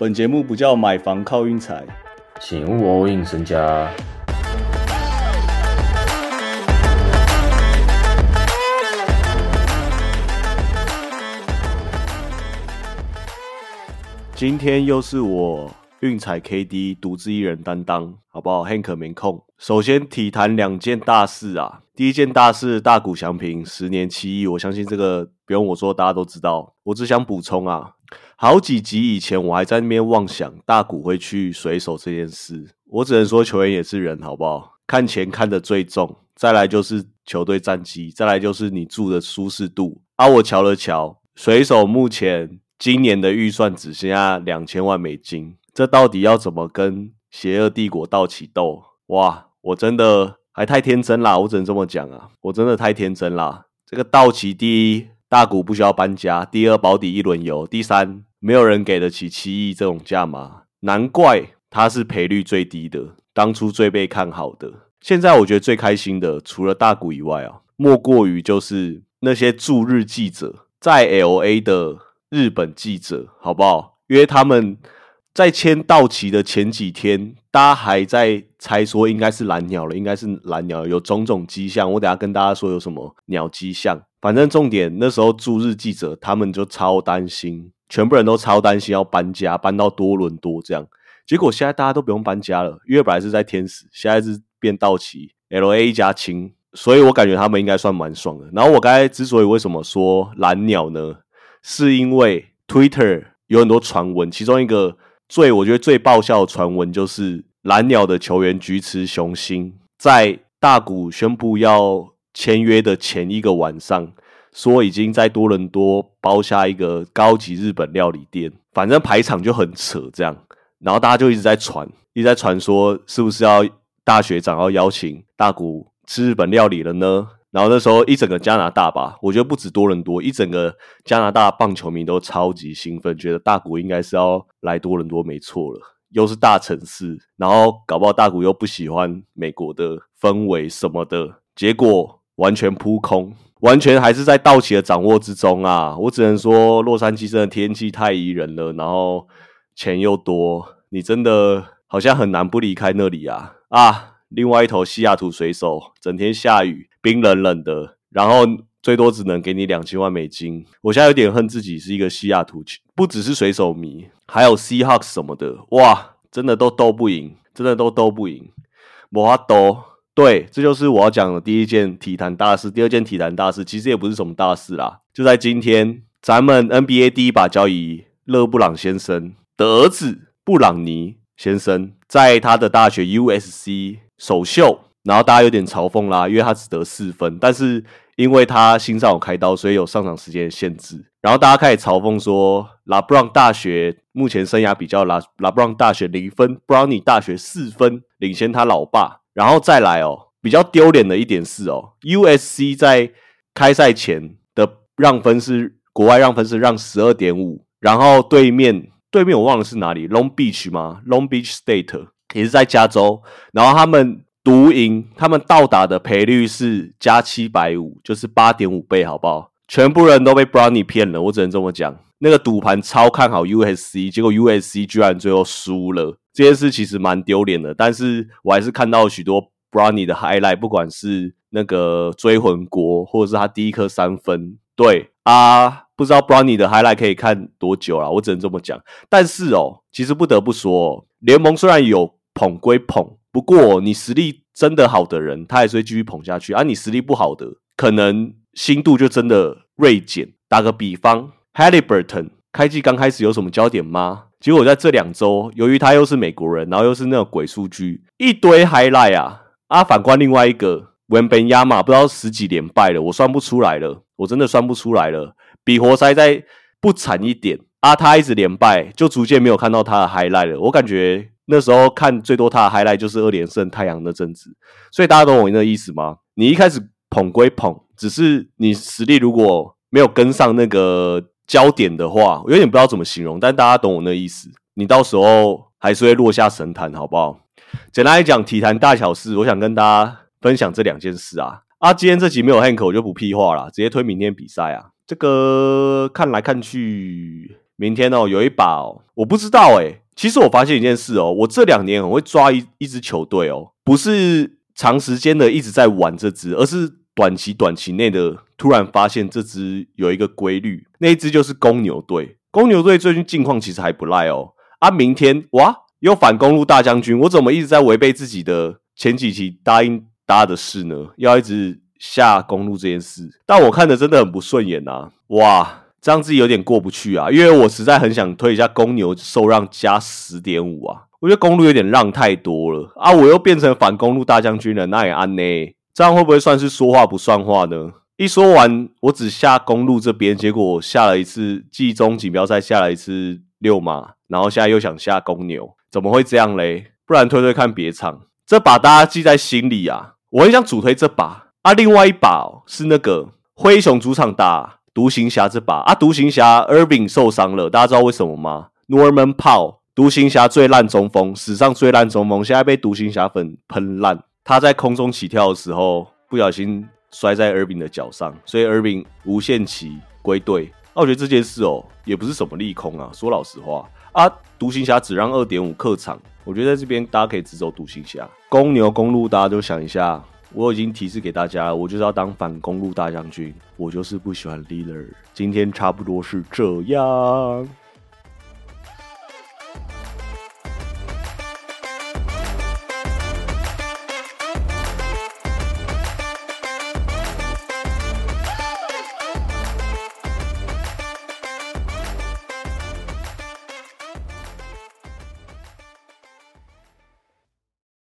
本节目不叫买房靠运财，请勿 all in 身家。今天又是我运彩 KD 独自一人担当，好不好？Hank 没空。首先体坛两件大事啊，第一件大事大股祥平十年七亿，我相信这个不用我说，大家都知道。我只想补充啊，好几集以前我还在那边妄想大股会去水手这件事，我只能说球员也是人，好不好？看钱看得最重，再来就是球队战绩，再来就是你住的舒适度。啊，我瞧了瞧，水手目前。今年的预算只剩下两千万美金，这到底要怎么跟邪恶帝国道奇斗？哇，我真的还太天真啦！我只能这么讲啊，我真的太天真啦。这个道奇第一大股不需要搬家，第二保底一轮游，第三没有人给得起七亿这种价码，难怪他是赔率最低的，当初最被看好的。现在我觉得最开心的，除了大股以外啊，莫过于就是那些驻日记者在 L A 的。日本记者好不好？因为他们在签到期的前几天，大家还在猜说应该是蓝鸟了，应该是蓝鸟，有种种迹象。我等下跟大家说有什么鸟迹象。反正重点那时候驻日记者他们就超担心，全部人都超担心要搬家，搬到多伦多这样。结果现在大家都不用搬家了，因为本来是在天使，现在是变道奇，L A 加亲，所以我感觉他们应该算蛮爽的。然后我刚才之所以为什么说蓝鸟呢？是因为 Twitter 有很多传闻，其中一个最我觉得最爆笑的传闻就是蓝鸟的球员菊池雄心在大谷宣布要签约的前一个晚上，说已经在多伦多包下一个高级日本料理店，反正排场就很扯这样，然后大家就一直在传，一直在传说是不是要大学长要邀请大谷吃日本料理了呢？然后那时候一整个加拿大吧，我觉得不止多伦多，一整个加拿大棒球迷都超级兴奋，觉得大谷应该是要来多伦多没错了，又是大城市，然后搞不好大谷又不喜欢美国的氛围什么的，结果完全扑空，完全还是在道奇的掌握之中啊！我只能说洛杉矶真的天气太宜人了，然后钱又多，你真的好像很难不离开那里啊啊！另外一头西雅图水手，整天下雨。冰冷冷的，然后最多只能给你两千万美金。我现在有点恨自己是一个西雅图，不只是水手迷，还有 Seahawks 什么的，哇，真的都斗不赢，真的都斗不赢。摩哈多，对，这就是我要讲的第一件体坛大事。第二件体坛大事其实也不是什么大事啦，就在今天，咱们 NBA 第一把交易勒布朗先生的儿子布朗尼先生，在他的大学 USC 首秀。然后大家有点嘲讽啦，因为他只得四分，但是因为他心脏有开刀，所以有上场时间限制。然后大家开始嘲讽说，拉布朗大学目前生涯比较拉拉布朗大学零分布朗尼大学四分领先他老爸。然后再来哦，比较丢脸的一点是哦，USC 在开赛前的让分是国外让分是让十二点五，然后对面对面我忘了是哪里，Long Beach 吗？Long Beach State 也是在加州，然后他们。独赢，他们到达的赔率是加七百五，就是八点五倍，好不好？全部人都被 Brownie 骗了，我只能这么讲。那个赌盘超看好 USC，结果 USC 居然最后输了，这件事其实蛮丢脸的。但是我还是看到许多 Brownie 的 highlight，不管是那个追魂国，或者是他第一颗三分。对啊，不知道 Brownie 的 highlight 可以看多久了，我只能这么讲。但是哦，其实不得不说，联盟虽然有捧归捧。不过，你实力真的好的人，他还是会继续捧下去；而你实力不好的，可能心度就真的锐减。打个比方，Halliburton 开季刚开始有什么焦点吗？结果在这两周，由于他又是美国人，然后又是那种鬼数据，一堆 highlight 啊！啊，反观另外一个 Wembanyama，不知道十几连败了，我算不出来了，我真的算不出来了。比活塞再不惨一点，啊，他一直连败，就逐渐没有看到他的 highlight 了。我感觉。那时候看最多他的 highlight 就是二连胜太阳那阵子，所以大家懂我那意思吗？你一开始捧归捧，只是你实力如果没有跟上那个焦点的话，我有点不知道怎么形容，但大家懂我那意思。你到时候还是会落下神坛，好不好？简单来讲，体坛大小事，我想跟大家分享这两件事啊。啊，今天这集没有 Hank，我就不屁话了，直接推明天比赛啊。这个看来看去。明天哦有一把哦，我不知道诶。其实我发现一件事哦，我这两年很会抓一一支球队哦，不是长时间的一直在玩这支，而是短期短期内的突然发现这支有一个规律，那一支就是公牛队。公牛队最近近况其实还不赖哦。啊，明天哇又反公路大将军，我怎么一直在违背自己的前几期答应大家的事呢？要一直下公路这件事，但我看的真的很不顺眼呐！哇！这样自己有点过不去啊，因为我实在很想推一下公牛受让加十点五啊，我觉得公路有点让太多了啊，我又变成反公路大将军了，那也安呢？这样会不会算是说话不算话呢？一说完，我只下公路这边，结果下了一次季中锦标赛下了一次六马，然后现在又想下公牛，怎么会这样嘞？不然推推看别场，这把大家记在心里啊，我很想主推这把啊，另外一把是那个灰熊主场打。独行侠这把啊，独行侠 Irving 受伤了，大家知道为什么吗？Norman Powell，独行侠最烂中锋，史上最烂中锋，现在被独行侠粉喷烂。他在空中起跳的时候，不小心摔在 Irving 的脚上，所以 Irving 无限期归队。那我觉得这件事哦，也不是什么利空啊。说老实话啊，独行侠只让二点五客场，我觉得在这边大家可以直走独行侠。公牛公路，大家都想一下。我已经提示给大家了，我就是要当反公路大将军，我就是不喜欢 leader。今天差不多是这样。